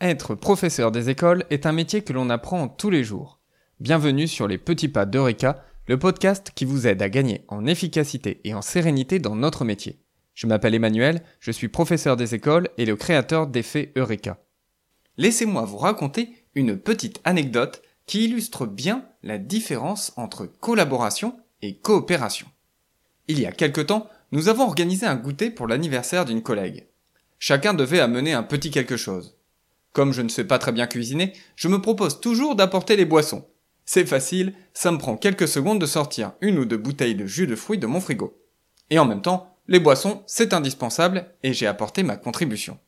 Être professeur des écoles est un métier que l'on apprend tous les jours. Bienvenue sur les petits pas d'Eureka, le podcast qui vous aide à gagner en efficacité et en sérénité dans notre métier. Je m'appelle Emmanuel, je suis professeur des écoles et le créateur d'effets Eureka. Laissez-moi vous raconter une petite anecdote qui illustre bien la différence entre collaboration et coopération. Il y a quelque temps, nous avons organisé un goûter pour l'anniversaire d'une collègue. Chacun devait amener un petit quelque chose. Comme je ne sais pas très bien cuisiner, je me propose toujours d'apporter les boissons. C'est facile, ça me prend quelques secondes de sortir une ou deux bouteilles de jus de fruits de mon frigo. Et en même temps, les boissons, c'est indispensable et j'ai apporté ma contribution.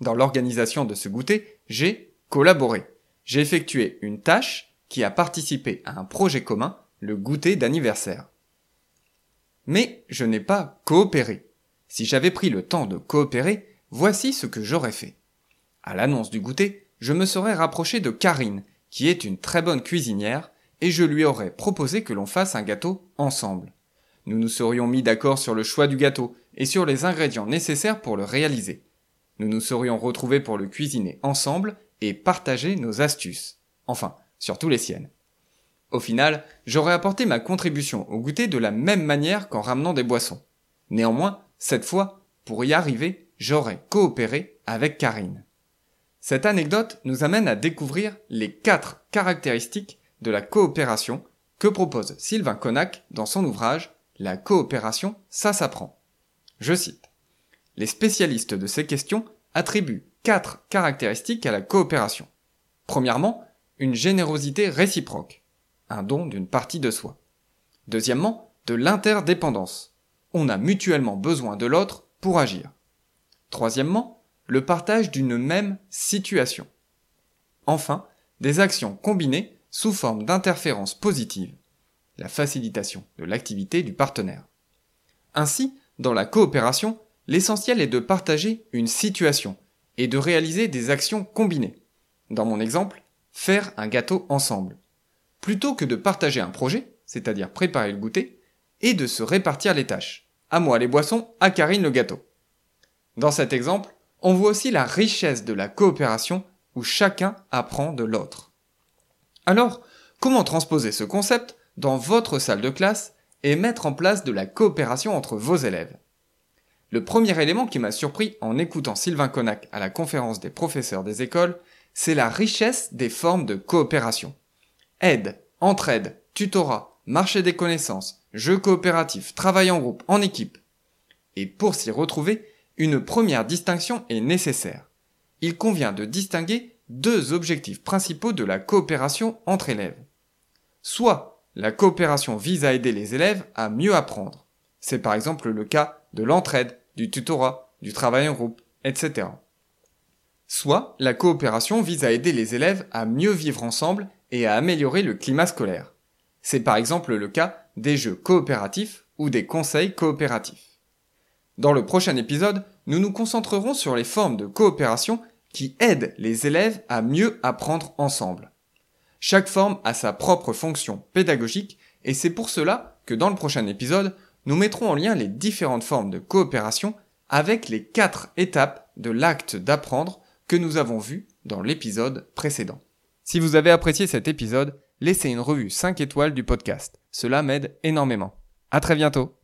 Dans l'organisation de ce goûter, j'ai collaboré. J'ai effectué une tâche qui a participé à un projet commun, le goûter d'anniversaire. Mais je n'ai pas coopéré. Si j'avais pris le temps de coopérer, voici ce que j'aurais fait. À l'annonce du goûter, je me serais rapproché de Karine, qui est une très bonne cuisinière, et je lui aurais proposé que l'on fasse un gâteau ensemble. Nous nous serions mis d'accord sur le choix du gâteau et sur les ingrédients nécessaires pour le réaliser. Nous nous serions retrouvés pour le cuisiner ensemble et partager nos astuces. Enfin, surtout les siennes. Au final, j'aurais apporté ma contribution au goûter de la même manière qu'en ramenant des boissons. Néanmoins, cette fois, pour y arriver, j'aurais coopéré avec Karine. Cette anecdote nous amène à découvrir les quatre caractéristiques de la coopération que propose Sylvain Connac dans son ouvrage La coopération, ça s'apprend. Je cite. Les spécialistes de ces questions attribuent quatre caractéristiques à la coopération. Premièrement, une générosité réciproque, un don d'une partie de soi. Deuxièmement, de l'interdépendance. On a mutuellement besoin de l'autre pour agir. Troisièmement, le partage d'une même situation. Enfin, des actions combinées sous forme d'interférences positives, la facilitation de l'activité du partenaire. Ainsi, dans la coopération, l'essentiel est de partager une situation et de réaliser des actions combinées. Dans mon exemple, faire un gâteau ensemble. Plutôt que de partager un projet, c'est-à-dire préparer le goûter, et de se répartir les tâches. À moi les boissons, à Karine le gâteau. Dans cet exemple, on voit aussi la richesse de la coopération où chacun apprend de l'autre. Alors, comment transposer ce concept dans votre salle de classe et mettre en place de la coopération entre vos élèves? Le premier élément qui m'a surpris en écoutant Sylvain Connac à la conférence des professeurs des écoles, c'est la richesse des formes de coopération. Aide, entraide, tutorat, marché des connaissances, jeux coopératifs, travail en groupe, en équipe. Et pour s'y retrouver, une première distinction est nécessaire. Il convient de distinguer deux objectifs principaux de la coopération entre élèves. Soit la coopération vise à aider les élèves à mieux apprendre. C'est par exemple le cas de l'entraide, du tutorat, du travail en groupe, etc. Soit la coopération vise à aider les élèves à mieux vivre ensemble et à améliorer le climat scolaire. C'est par exemple le cas des jeux coopératifs ou des conseils coopératifs. Dans le prochain épisode, nous nous concentrerons sur les formes de coopération qui aident les élèves à mieux apprendre ensemble. Chaque forme a sa propre fonction pédagogique et c'est pour cela que dans le prochain épisode, nous mettrons en lien les différentes formes de coopération avec les quatre étapes de l'acte d'apprendre que nous avons vues dans l'épisode précédent. Si vous avez apprécié cet épisode, laissez une revue 5 étoiles du podcast. Cela m'aide énormément. À très bientôt.